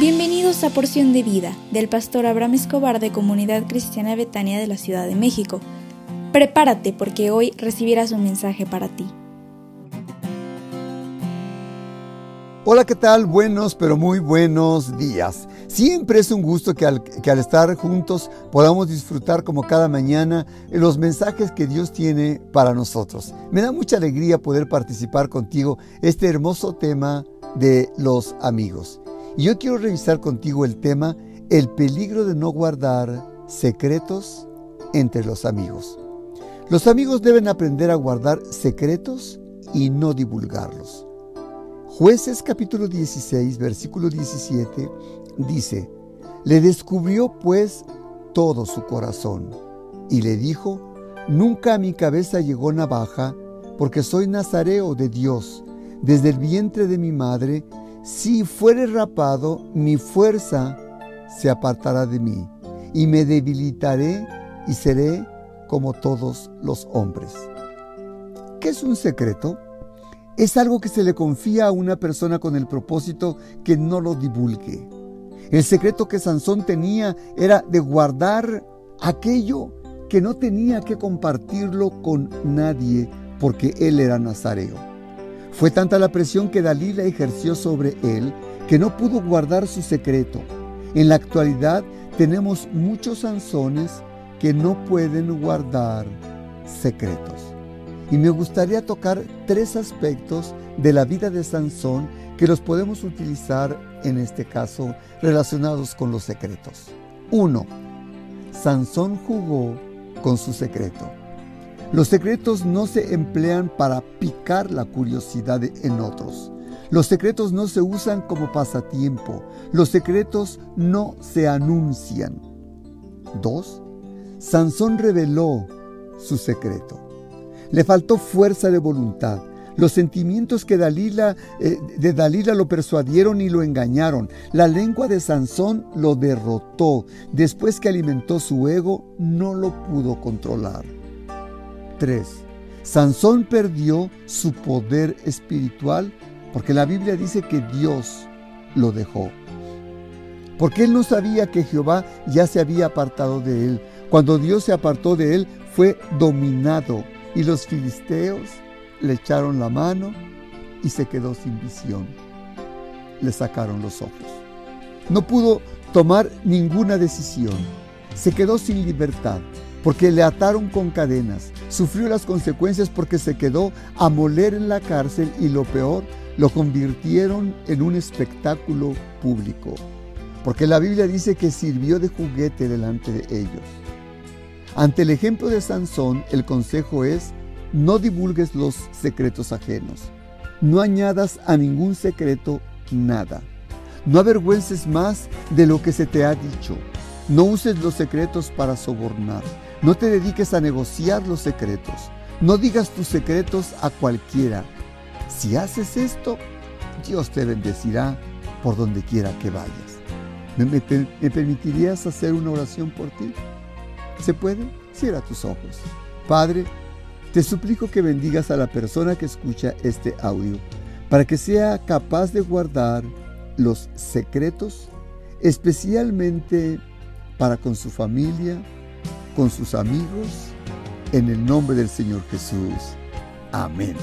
Bienvenidos a Porción de Vida del pastor Abraham Escobar de Comunidad Cristiana Betania de la Ciudad de México. Prepárate porque hoy recibirás un mensaje para ti. Hola, ¿qué tal? Buenos, pero muy buenos días. Siempre es un gusto que al, que al, estar juntos podamos disfrutar como cada mañana los mensajes que Dios tiene para nosotros. Me da mucha alegría poder participar contigo este hermoso tema de los amigos. Y yo quiero revisar contigo el tema el peligro de no guardar secretos entre los amigos. Los amigos deben aprender a guardar secretos y no divulgarlos. Jueces capítulo 16, versículo 17 dice, le descubrió pues todo su corazón y le dijo, nunca a mi cabeza llegó navaja, porque soy nazareo de Dios. Desde el vientre de mi madre si fuere rapado, mi fuerza se apartará de mí, y me debilitaré y seré como todos los hombres. ¿Qué es un secreto? Es algo que se le confía a una persona con el propósito que no lo divulgue. El secreto que Sansón tenía era de guardar aquello que no tenía que compartirlo con nadie porque él era nazareo. Fue tanta la presión que Dalila ejerció sobre él que no pudo guardar su secreto. En la actualidad tenemos muchos Sansones que no pueden guardar secretos. Y me gustaría tocar tres aspectos de la vida de Sansón que los podemos utilizar en este caso relacionados con los secretos. Uno, Sansón jugó con su secreto. Los secretos no se emplean para picar la curiosidad en otros. Los secretos no se usan como pasatiempo. Los secretos no se anuncian. 2. Sansón reveló su secreto. Le faltó fuerza de voluntad. Los sentimientos que Dalila, eh, de Dalila lo persuadieron y lo engañaron. La lengua de Sansón lo derrotó. Después que alimentó su ego, no lo pudo controlar. 3. Sansón perdió su poder espiritual porque la Biblia dice que Dios lo dejó. Porque él no sabía que Jehová ya se había apartado de él. Cuando Dios se apartó de él, fue dominado y los filisteos le echaron la mano y se quedó sin visión. Le sacaron los ojos. No pudo tomar ninguna decisión. Se quedó sin libertad porque le ataron con cadenas. Sufrió las consecuencias porque se quedó a moler en la cárcel y lo peor, lo convirtieron en un espectáculo público. Porque la Biblia dice que sirvió de juguete delante de ellos. Ante el ejemplo de Sansón, el consejo es, no divulgues los secretos ajenos. No añadas a ningún secreto nada. No avergüences más de lo que se te ha dicho. No uses los secretos para sobornar. No te dediques a negociar los secretos. No digas tus secretos a cualquiera. Si haces esto, Dios te bendecirá por donde quiera que vayas. ¿Me, permitirías hacer una oración por ti? ¿Se puede? Cierra tus ojos. Padre, te suplico que bendigas a la persona que escucha este audio para que sea capaz de guardar los secretos, especialmente para con su familia, con sus amigos, en el nombre del Señor Jesús. Amén.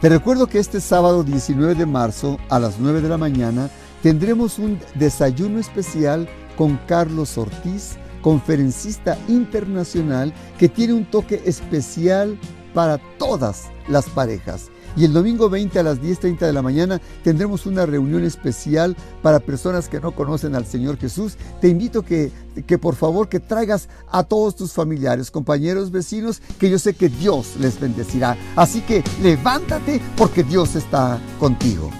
Te recuerdo que este sábado 19 de marzo a las 9 de la mañana tendremos un desayuno especial con Carlos Ortiz, conferencista internacional que tiene un toque especial para todas las parejas. Y el domingo 20 a las 10.30 de la mañana tendremos una reunión especial para personas que no conocen al Señor Jesús. Te invito que, que por favor que traigas a todos tus familiares, compañeros, vecinos, que yo sé que Dios les bendecirá. Así que levántate porque Dios está contigo.